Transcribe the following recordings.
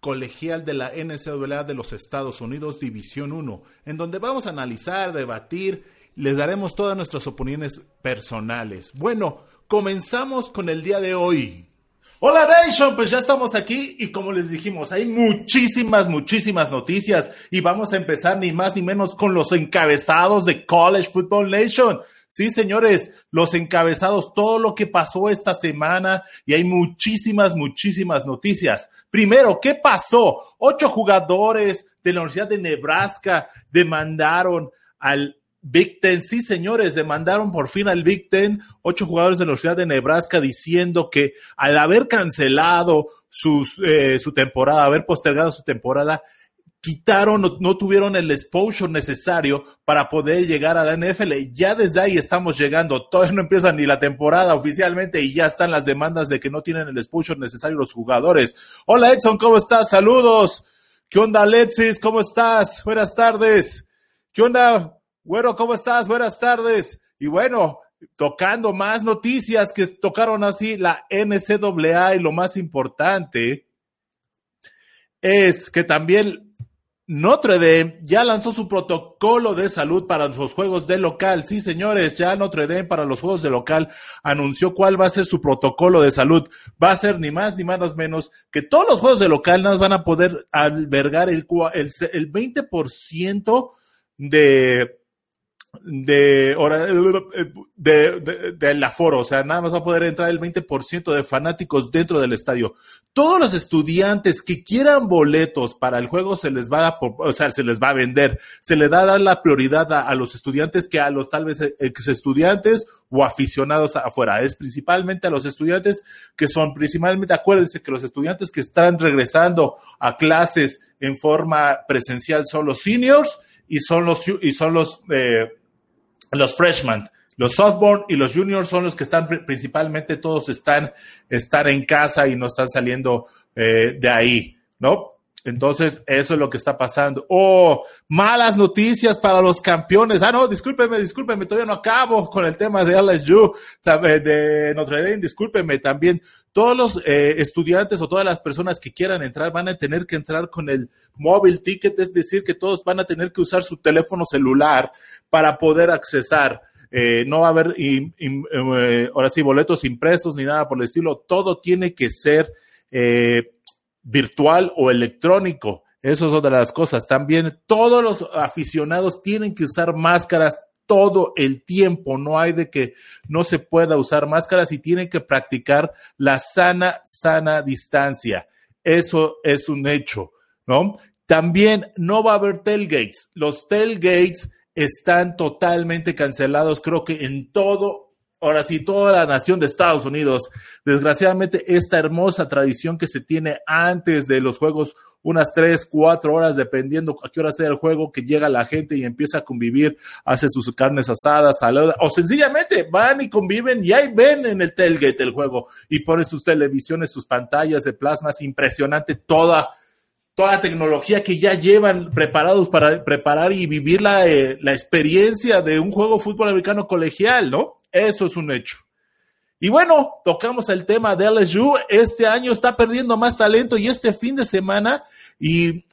colegial de la NCAA de los Estados Unidos, División 1, en donde vamos a analizar, debatir, les daremos todas nuestras opiniones personales. Bueno, comenzamos con el día de hoy. Hola Nation, pues ya estamos aquí y como les dijimos, hay muchísimas, muchísimas noticias y vamos a empezar ni más ni menos con los encabezados de College Football Nation. Sí, señores, los encabezados, todo lo que pasó esta semana y hay muchísimas, muchísimas noticias. Primero, ¿qué pasó? Ocho jugadores de la Universidad de Nebraska demandaron al Big Ten. Sí, señores, demandaron por fin al Big Ten, ocho jugadores de la Universidad de Nebraska diciendo que al haber cancelado sus, eh, su temporada, haber postergado su temporada, quitaron, no, tuvieron el exposure necesario para poder llegar a la NFL. Ya desde ahí estamos llegando. Todavía no empieza ni la temporada oficialmente y ya están las demandas de que no tienen el exposure necesario los jugadores. Hola Edson, ¿cómo estás? Saludos. ¿Qué onda Alexis? ¿Cómo estás? Buenas tardes. ¿Qué onda? Bueno, ¿cómo estás? Buenas tardes. Y bueno, tocando más noticias que tocaron así la NCAA y lo más importante es que también Notre Dame ya lanzó su protocolo de salud para los juegos de local. Sí, señores, ya Notre Dame para los juegos de local anunció cuál va a ser su protocolo de salud. Va a ser ni más ni menos menos que todos los juegos de local nos van a poder albergar el, el, el 20% de de, de, de, del aforo, o sea, nada más va a poder entrar el 20% de fanáticos dentro del estadio. Todos los estudiantes que quieran boletos para el juego se les va a, o sea, se les va a vender. Se le da a dar la prioridad a, a, los estudiantes que a los tal vez ex estudiantes o aficionados afuera. Es principalmente a los estudiantes que son principalmente, acuérdense que los estudiantes que están regresando a clases en forma presencial son los seniors y son los, y son los, eh, los freshmen. Los sophomore y los juniors son los que están principalmente, todos están, están en casa y no están saliendo eh, de ahí, ¿no? Entonces, eso es lo que está pasando. Oh, malas noticias para los campeones. Ah, no, discúlpeme, discúlpeme, todavía no acabo con el tema de LSU, de Notre Dame, discúlpeme también. Todos los eh, estudiantes o todas las personas que quieran entrar van a tener que entrar con el móvil ticket, es decir, que todos van a tener que usar su teléfono celular para poder accesar. Eh, no va a haber, eh, ahora sí, boletos impresos ni nada por el estilo. Todo tiene que ser eh, virtual o electrónico. Eso es otra de las cosas. También todos los aficionados tienen que usar máscaras todo el tiempo. No hay de que no se pueda usar máscaras y tienen que practicar la sana, sana distancia. Eso es un hecho, ¿no? También no va a haber tailgates. Los tailgates están totalmente cancelados, creo que en todo ahora sí, toda la nación de Estados Unidos. Desgraciadamente, esta hermosa tradición que se tiene antes de los juegos, unas tres, cuatro horas, dependiendo a qué hora sea el juego, que llega la gente y empieza a convivir, hace sus carnes asadas, salada, o sencillamente van y conviven y ahí ven en el tailgate el juego y ponen sus televisiones, sus pantallas de plasma, es impresionante toda toda la tecnología que ya llevan preparados para preparar y vivir la, eh, la experiencia de un juego fútbol americano colegial, ¿no? Eso es un hecho. Y bueno, tocamos el tema de LSU. Este año está perdiendo más talento y este fin de semana y,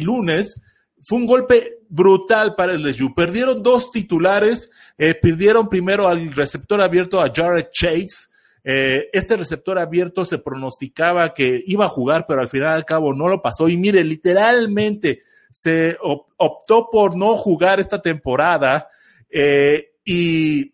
lunes fue un golpe brutal para LSU. Perdieron dos titulares. Eh, perdieron primero al receptor abierto a Jared Chase. Eh, este receptor abierto se pronosticaba que iba a jugar, pero al final al cabo no lo pasó. Y mire, literalmente se optó por no jugar esta temporada. Eh, y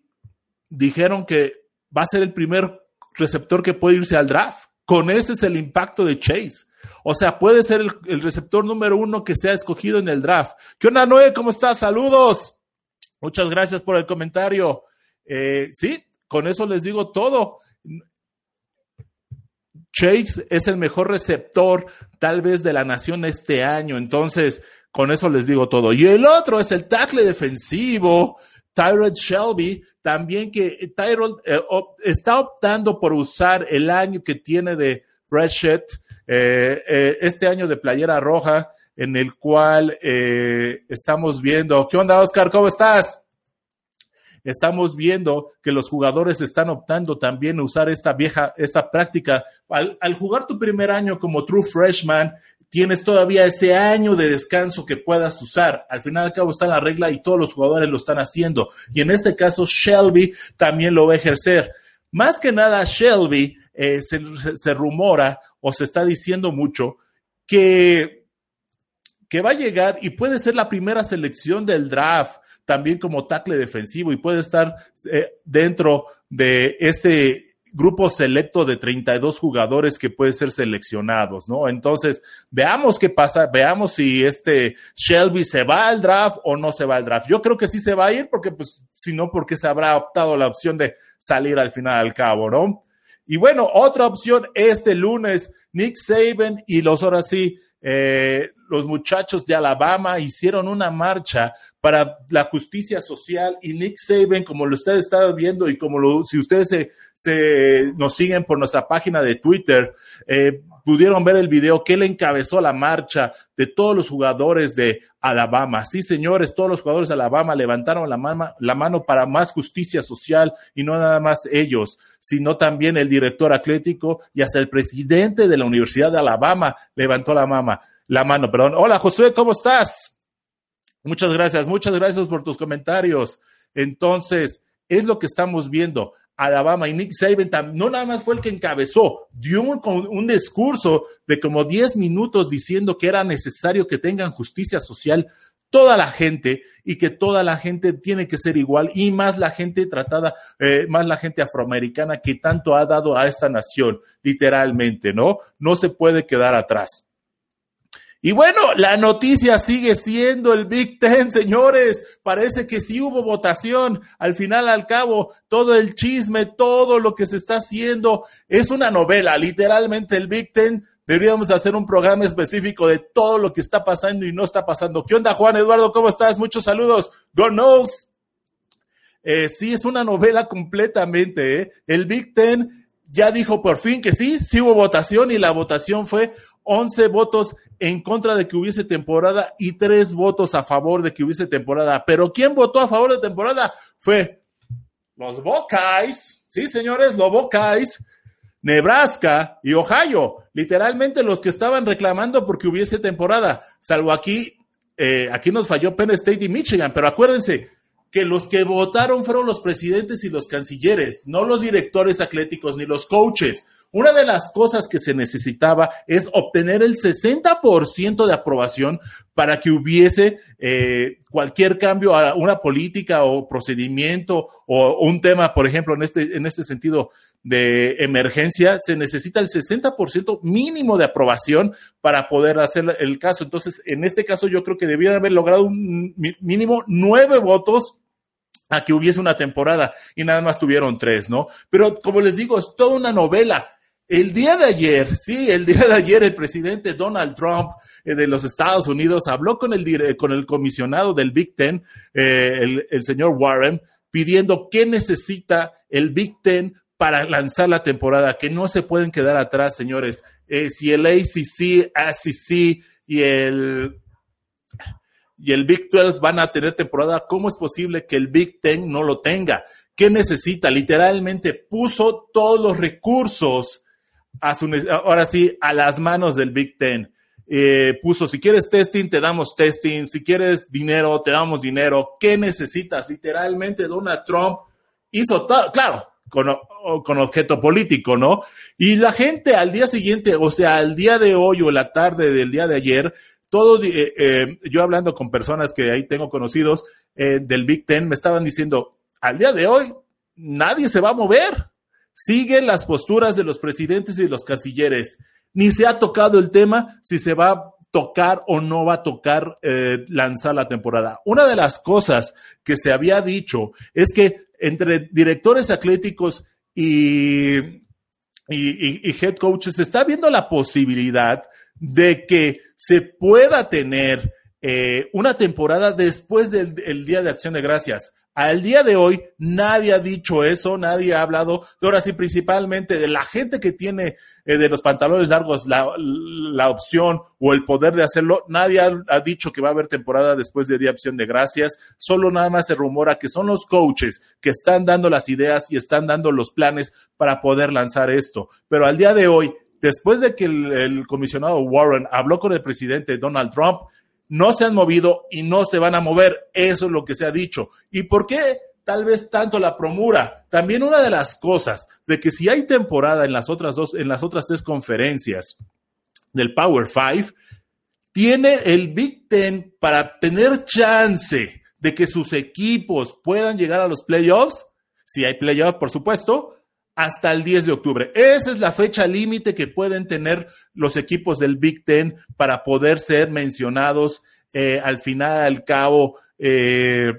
dijeron que va a ser el primer receptor que puede irse al draft. Con ese es el impacto de Chase. O sea, puede ser el, receptor número uno que sea escogido en el draft. ¿Qué onda, Noé? ¿Cómo estás? Saludos. Muchas gracias por el comentario. Eh, sí, con eso les digo todo. Chase es el mejor receptor tal vez de la nación este año. Entonces, con eso les digo todo. Y el otro es el tackle defensivo, Tyrod Shelby, también que Tyrod eh, está optando por usar el año que tiene de Redshirt, eh, eh, este año de playera roja, en el cual estamos viendo. ¿Qué onda, Oscar? ¿Cómo estás? estamos viendo que los jugadores están optando también a usar esta vieja, esta práctica. Al, jugar tu primer año como true freshman, tienes todavía ese año de descanso que puedas usar. Al final al cabo está la regla y todos los jugadores lo están haciendo. Y en este caso, Shelby también lo va a ejercer. Más que nada, Shelby eh, se, se rumora o se está diciendo mucho que, que va a llegar y puede ser la primera selección del draft también como tackle defensivo y puede estar eh, dentro de este grupo selecto de 32 jugadores que pueden ser seleccionados, ¿no? Entonces, veamos qué pasa, veamos si este Shelby se va al draft o no se va al draft. Yo creo que sí se va a ir porque, pues, si no, porque se habrá optado la opción de salir al final al cabo, ¿no? Y bueno, otra opción este lunes, Nick Saban y los ahora sí, eh, los muchachos de Alabama hicieron una marcha para la justicia social y Nick Saban, como lo ustedes están viendo y como lo, si ustedes se, se, nos siguen por nuestra página de Twitter, eh, pudieron ver el video que él encabezó la marcha de todos los jugadores de Alabama. Sí, señores, todos los jugadores de Alabama levantaron la, mano, la mano para más justicia social y no nada más ellos, sino también el director atlético y hasta el presidente de la Universidad de Alabama levantó la mama, la mano, perdón. Hola, Josué, ¿cómo estás? Muchas gracias, muchas gracias por tus comentarios. Entonces, es lo que estamos viendo. Alabama y Nick Saban no nada más fue el que encabezó, dio un, un, discurso de como 10 minutos diciendo que era necesario que tengan justicia social toda la gente y que toda la gente tiene que ser igual y más la gente tratada, eh, más la gente afroamericana que tanto ha dado a esta nación, literalmente, ¿no? No se puede quedar atrás. Y bueno, la noticia sigue siendo el Big Ten, señores. Parece que sí hubo votación. Al final, al cabo, todo el chisme, todo lo que se está haciendo es una novela. Literalmente, el Big Ten deberíamos hacer un programa específico de todo lo que está pasando y no está pasando. ¿Qué onda, Juan Eduardo? ¿Cómo estás? Muchos saludos. Go Knowles. Eh, sí, es una novela completamente. ¿eh? El Big Ten ya dijo por fin que sí, sí hubo votación y la votación fue 11 votos en contra de que hubiese temporada y 3 votos a favor de que hubiese temporada. Pero ¿quién votó a favor de temporada? Fue los Buckeyes, sí señores, los Buckeyes, Nebraska y Ohio, literalmente los que estaban reclamando porque hubiese temporada, salvo aquí, eh, aquí nos falló Penn State y Michigan, pero acuérdense, que los que votaron fueron los presidentes y los cancilleres, no los directores atléticos ni los coaches. Una de las cosas que se necesitaba es obtener el 60% de aprobación para que hubiese eh, cualquier cambio a una política o procedimiento o un tema, por ejemplo, en este, en este sentido de emergencia, se necesita el 60% mínimo de aprobación para poder hacer el caso. Entonces, en este caso, yo creo que debían haber logrado un mínimo nueve votos a que hubiese una temporada y nada más tuvieron tres, ¿no? Pero como les digo, es toda una novela. El día de ayer, sí, el día de ayer el presidente Donald Trump eh, de los Estados Unidos habló con el, con el comisionado del Big Ten, eh, el, señor Warren, pidiendo qué necesita el Big Ten para lanzar la temporada, que no se pueden quedar atrás, señores. Eh, si el ACC, ACC y el y el Big 12 van a tener temporada, ¿cómo es posible que el Big Ten no lo tenga? ¿Qué necesita? Literalmente puso todos los recursos ahora sí, a las manos del Big Ten. Eh, puso, si quieres testing, te damos testing, si quieres dinero, te damos dinero. ¿Qué necesitas? Literalmente Donald Trump hizo todo, claro, con, con, objeto político, ¿no? Y la gente al día siguiente, o sea, al día de hoy o la tarde del día de ayer, todo, eh, eh, yo hablando con personas que ahí tengo conocidos eh, del Big Ten, me estaban diciendo, al día de hoy, nadie se va a mover. Siguen las posturas de los presidentes y los cancilleres. Ni se ha tocado el tema si se va a tocar o no va a tocar lanzar la temporada. Una de las cosas que se había dicho es que entre directores atléticos y, y, y head coaches se está viendo la posibilidad de que se pueda tener eh, una temporada después del Día de Acción de Gracias. Al día de hoy, nadie ha dicho eso, nadie ha hablado, de ahora sí, principalmente de la gente que tiene eh, de los pantalones largos la, opción o el poder de hacerlo. Nadie ha, dicho que va a haber temporada después de Día de Acción de Gracias. Solo nada más se rumora que son los coaches que están dando las ideas y están dando los planes para poder lanzar esto. Pero al día de hoy, después de que el comisionado Warren habló con el presidente Donald Trump, no se han movido y no se van a mover. Eso es lo que se ha dicho. ¿Y por qué tal vez tanto la promura? También una de las cosas de que si hay temporada en las otras dos, en las otras tres conferencias del Power Five, tiene el Big Ten para tener chance de que sus equipos puedan llegar a los playoffs, si hay playoffs, por supuesto, hasta el 10 de octubre. Esa es la fecha límite que pueden tener los equipos del Big Ten para poder ser mencionados eh, al final, al cabo, eh,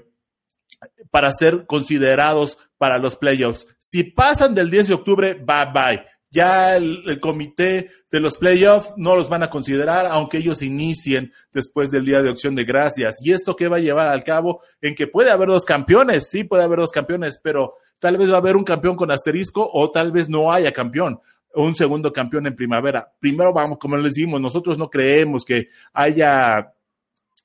para ser considerados para los playoffs. Si pasan del 10 de octubre, bye bye ya el, comité de los playoffs no los van a considerar, aunque ellos inicien después del Día de Acción de Gracias. ¿Y esto qué va a llevar al cabo? En que puede haber dos campeones, sí puede haber dos campeones, pero tal vez va a haber un campeón con asterisco o tal vez no haya campeón un segundo campeón en primavera. Primero vamos, como les decimos, nosotros no creemos que haya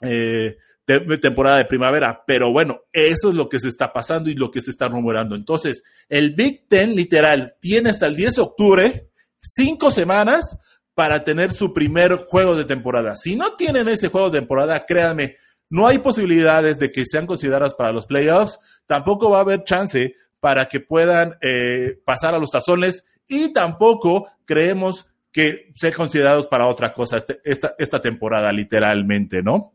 eh, temporada de primavera. Pero bueno, eso es lo que se está pasando y lo que se está rumorando. Entonces, el Big Ten literal tiene hasta el 10 de octubre cinco semanas para tener su primer juego de temporada. Si no tienen ese juego de temporada, créanme, no hay posibilidades de que sean consideradas para los playoffs. Tampoco va a haber chance para que puedan eh, pasar a los tazones y tampoco creemos que sean considerados para otra cosa este, esta, esta temporada, literalmente, ¿no?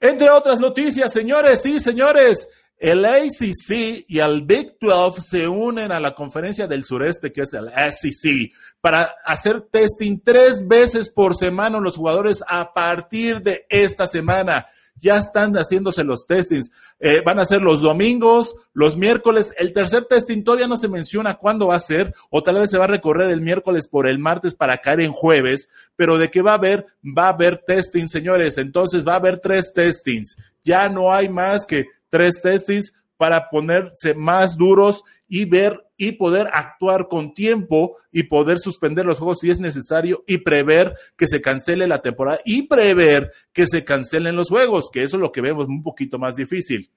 Entre otras noticias, señores, sí, señores, el ACC y el Big 12 se unen a la conferencia del sureste, que es el SEC, para hacer testing tres veces por semana los jugadores a partir de esta semana ya están haciéndose los testings. Eh, van a ser los domingos, los miércoles. El tercer testing todavía no se menciona cuándo va a ser, o tal vez se va a recorrer el miércoles por el martes para caer en jueves, pero de que va a haber, va a haber testing, señores. Entonces va a haber tres testings. Ya no hay más que tres testings para ponerse más duros y ver y poder actuar con tiempo y poder suspender los juegos si es necesario y prever que se cancele la temporada y prever que se cancelen los juegos, que eso es lo que vemos un poquito más difícil.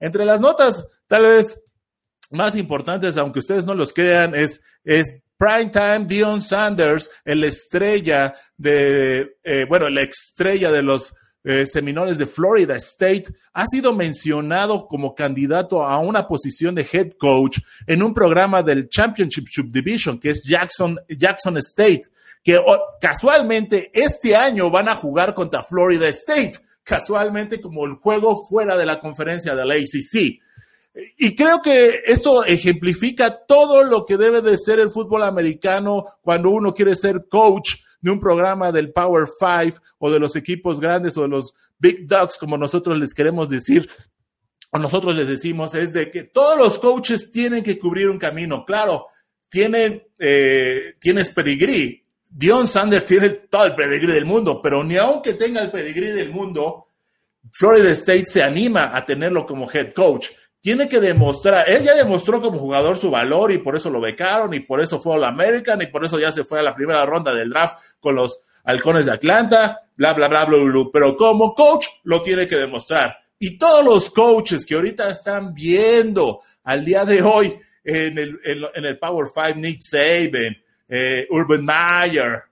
Entre las notas, tal vez más importantes, aunque ustedes no los crean, es, es Primetime Dion Sanders, el estrella de, eh, bueno, la estrella de los eh, Seminoles de Florida State, ha sido mencionado como candidato a una posición de head coach en un programa del Championship Subdivision, que es Jackson, Jackson State, que casualmente este año van a jugar contra Florida State, casualmente como el juego fuera de la conferencia del ACC. Y creo que esto ejemplifica todo lo que debe de ser el fútbol americano cuando uno quiere ser coach de un programa del Power Five o de los equipos grandes o de los Big Dogs, como nosotros les queremos decir, o nosotros les decimos, es de que todos los coaches tienen que cubrir un camino. Claro, tienen, eh, tienes pedigrí. Dion Sanders tiene todo el pedigrí del mundo, pero ni aunque tenga el pedigrí del mundo, Florida State se anima a tenerlo como head coach tiene que demostrar, él ya demostró como jugador su valor y por eso lo becaron y por eso fue All American y por eso ya se fue a la primera ronda del draft con los halcones de Atlanta, bla, bla, bla, bla, bla, pero como coach lo tiene que demostrar. Y todos los coaches que ahorita están viendo al día de hoy en el, en, el Power Five, Nick Saban, eh, Urban Meyer,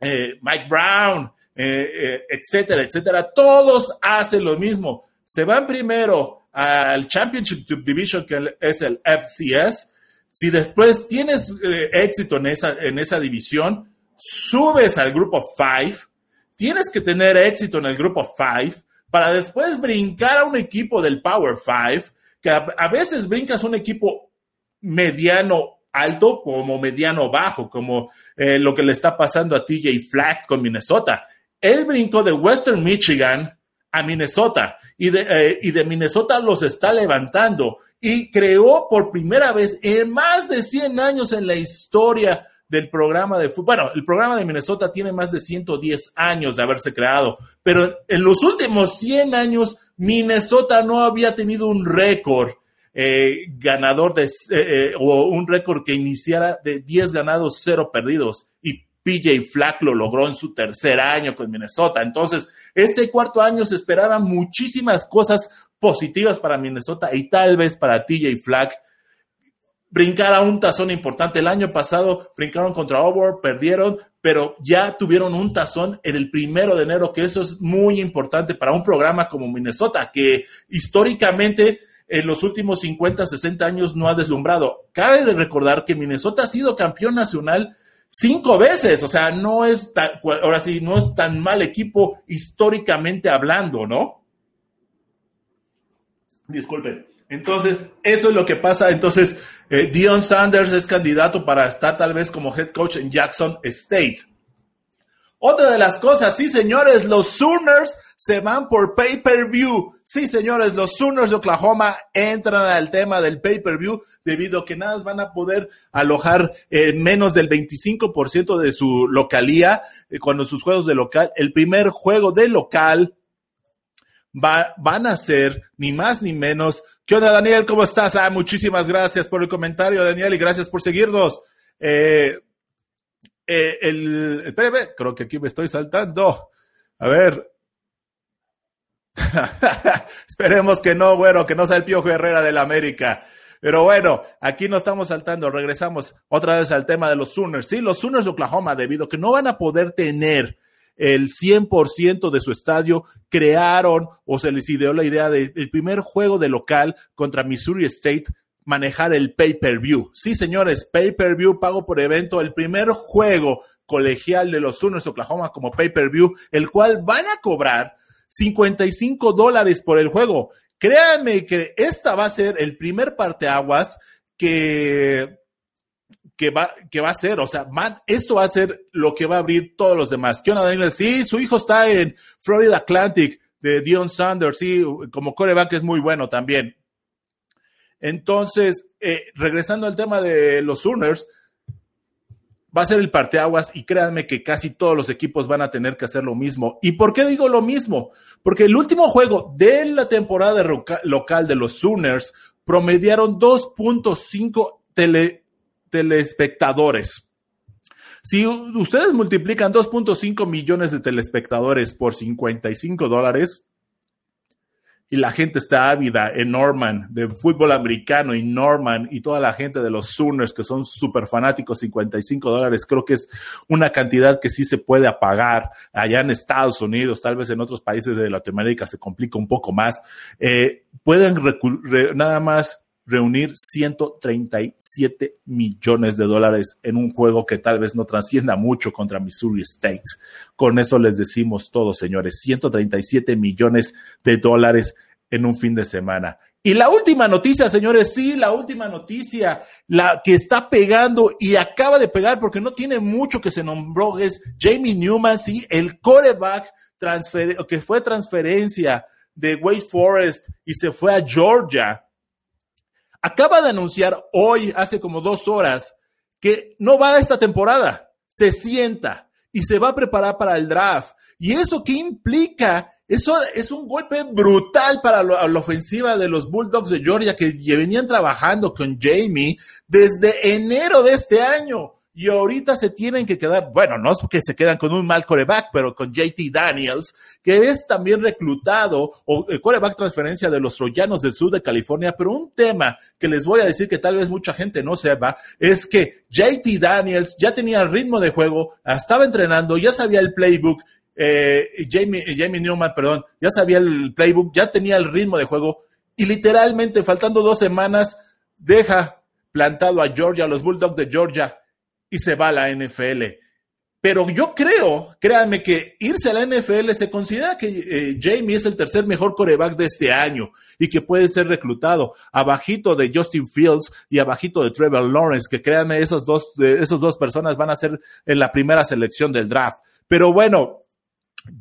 eh, Mike Brown, eh, etcétera, etcétera, todos hacen lo mismo. Se van primero al Championship Division, que es el FCS, si después tienes eh, éxito en esa, en esa división, subes al grupo 5, tienes que tener éxito en el grupo 5 para después brincar a un equipo del Power 5, que a, veces brincas un equipo mediano alto como mediano bajo, como eh, lo que le está pasando a TJ Flack con Minnesota. Él brincó de Western Michigan a Minnesota y de, eh, y de Minnesota los está levantando y creó por primera vez en más de 100 años en la historia del programa de fútbol. Bueno, el programa de Minnesota tiene más de 110 años de haberse creado, pero en los últimos 100 años Minnesota no había tenido un récord eh, ganador de, eh, o un récord que iniciara de 10 ganados, 0 perdidos. Y PJ Flack lo logró en su tercer año con Minnesota. Entonces, este cuarto año se esperaban muchísimas cosas positivas para Minnesota y tal vez para TJ Flack brincar a un tazón importante. El año pasado brincaron contra Auburn, perdieron, pero ya tuvieron un tazón en el primero de enero, que eso es muy importante para un programa como Minnesota, que históricamente en los últimos 50, 60 años no ha deslumbrado. Cabe de recordar que Minnesota ha sido campeón nacional cinco veces, o sea, no es tan, ahora sí, no es tan mal equipo históricamente hablando, ¿no? Disculpen. Entonces, eso es lo que pasa. Entonces, eh, Dion Sanders es candidato para estar tal vez como head coach en Jackson State. Otra de las cosas, sí señores, los Sooners se van por pay-per-view. Sí señores, los Sooners de Oklahoma entran al tema del pay-per-view debido a que nada van a poder alojar eh, menos del 25% de su localía eh, cuando sus juegos de local, el primer juego de local va, van a ser ni más ni menos ¿Qué onda, Daniel? ¿Cómo estás? Ah, muchísimas gracias por el comentario, Daniel, y gracias por seguirnos. Eh, eh, el, espérame, creo que aquí me estoy saltando. A ver. Esperemos que no, bueno, que no sea el Piojo Herrera de la América. Pero bueno, aquí no estamos saltando, regresamos otra vez al tema de los Sooners. Sí, los Sooners de Oklahoma, debido a que no van a poder tener el 100% de su estadio, crearon o se les ideó la idea del primer juego de local contra Missouri State manejar el pay-per-view. Sí, señores, pay-per-view, pago por evento, el primer juego colegial de los Sooners Oklahoma como pay-per-view, el cual van a cobrar 55 dólares por el juego. Créanme que esta va a ser el primer parteaguas que que va, que va a ser, o sea, esto va a ser lo que va a abrir todos los demás. ¿Qué onda? Sí, su hijo está en Florida Atlantic de Dion Sanders, sí, como coreback es muy bueno también. Entonces, eh, regresando al tema de los Sooners, va a ser el parteaguas y créanme que casi todos los equipos van a tener que hacer lo mismo. ¿Y por qué digo lo mismo? Porque el último juego de la temporada local de los Sooners promediaron 2.5 tele telespectadores. Si ustedes multiplican 2.5 millones de telespectadores por 55 dólares y la gente está ávida en Norman de fútbol americano y Norman y toda la gente de los Sooners que son súper fanáticos, 55 dólares, creo que es una cantidad que sí se puede apagar allá en Estados Unidos, tal vez en otros países de Latinoamérica se complica un poco más. Eh, pueden nada más reunir 137 millones de dólares en un juego que tal vez no trascienda mucho contra Missouri State. Con eso les decimos todo, señores, 137 millones de dólares en un fin de semana. Y la última noticia, señores, sí, la última noticia, la que está pegando y acaba de pegar porque no tiene mucho que se nombró, es Jamie Newman, sí, el coreback que fue transferencia de Wake Forest y se fue a Georgia acaba de anunciar hoy, hace como dos horas, que no va esta temporada. Se sienta y se va a preparar para el draft. ¿Y eso qué implica? Eso es un golpe brutal para la ofensiva de los Bulldogs de Georgia que venían trabajando con Jamie desde enero de este año y ahorita se tienen que quedar, bueno, no es porque se quedan con un mal coreback, pero con JT Daniels, que es también reclutado o el coreback transferencia de los troyanos del sur de California, pero un tema que les voy a decir que tal vez mucha gente no sepa es que JT Daniels ya tenía el ritmo de juego, estaba entrenando, ya sabía el playbook, eh, Jamie, Jamie Newman, perdón, ya sabía el playbook, ya tenía el ritmo de juego y literalmente faltando dos semanas deja plantado a Georgia, a los Bulldogs de Georgia y se va a la NFL. Pero yo creo, créanme que irse a la NFL se considera que eh, Jamie es el tercer mejor coreback de este año y que puede ser reclutado abajito de Justin Fields y abajito de Trevor Lawrence, que créanme, esas dos, esas dos personas van a ser en la primera selección del draft. Pero bueno,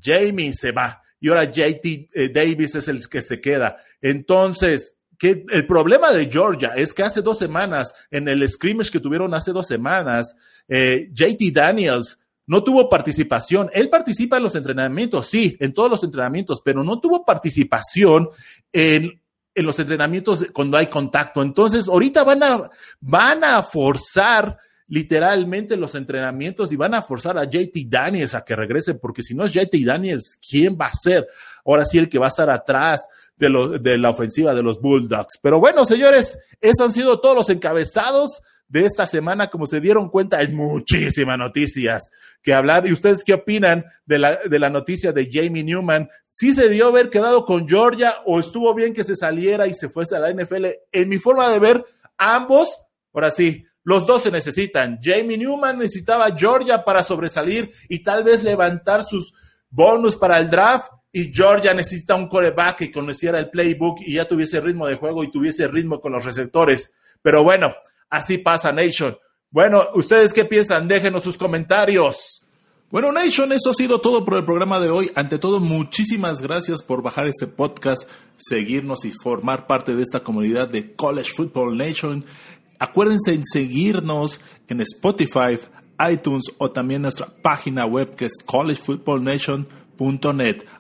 Jamie se va y ahora JT eh, Davis es el que se queda. Entonces, que el problema de Georgia es que hace dos semanas, en el scrimmage que tuvieron hace dos semanas, eh, JT Daniels no tuvo participación. Él participa en los entrenamientos, sí, en todos los entrenamientos, pero no tuvo participación en, en los entrenamientos cuando hay contacto. Entonces, ahorita van a, van a forzar literalmente los entrenamientos y van a forzar a JT Daniels a que regrese, porque si no es JT Daniels, ¿quién va a ser? Ahora sí el que va a estar atrás de, de la ofensiva de los Bulldogs. Pero bueno, señores, esos han sido todos los encabezados de esta semana. Como se dieron cuenta, hay muchísimas noticias que hablar. ¿Y ustedes qué opinan de la, de la noticia de Jamie Newman? ¿Sí se dio haber quedado con Georgia o estuvo bien que se saliera y se fuese a la NFL? En mi forma de ver, ambos, ahora sí, los dos se necesitan. Jamie Newman necesitaba Georgia para sobresalir y tal vez levantar sus bonus para el draft. Y Georgia necesita un coreback que conociera el playbook y ya tuviese ritmo de juego y tuviese ritmo con los receptores. Pero bueno, así pasa, Nation. Bueno, ¿ustedes qué piensan? Déjenos sus comentarios. Bueno, Nation, eso ha sido todo por el programa de hoy. Ante todo, muchísimas gracias por bajar este podcast, seguirnos y formar parte de esta comunidad de College Football Nation. Acuérdense en seguirnos en Spotify, iTunes o también nuestra página web que es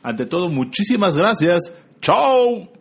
Ante todo, muchísimas gracias. ¡Chao!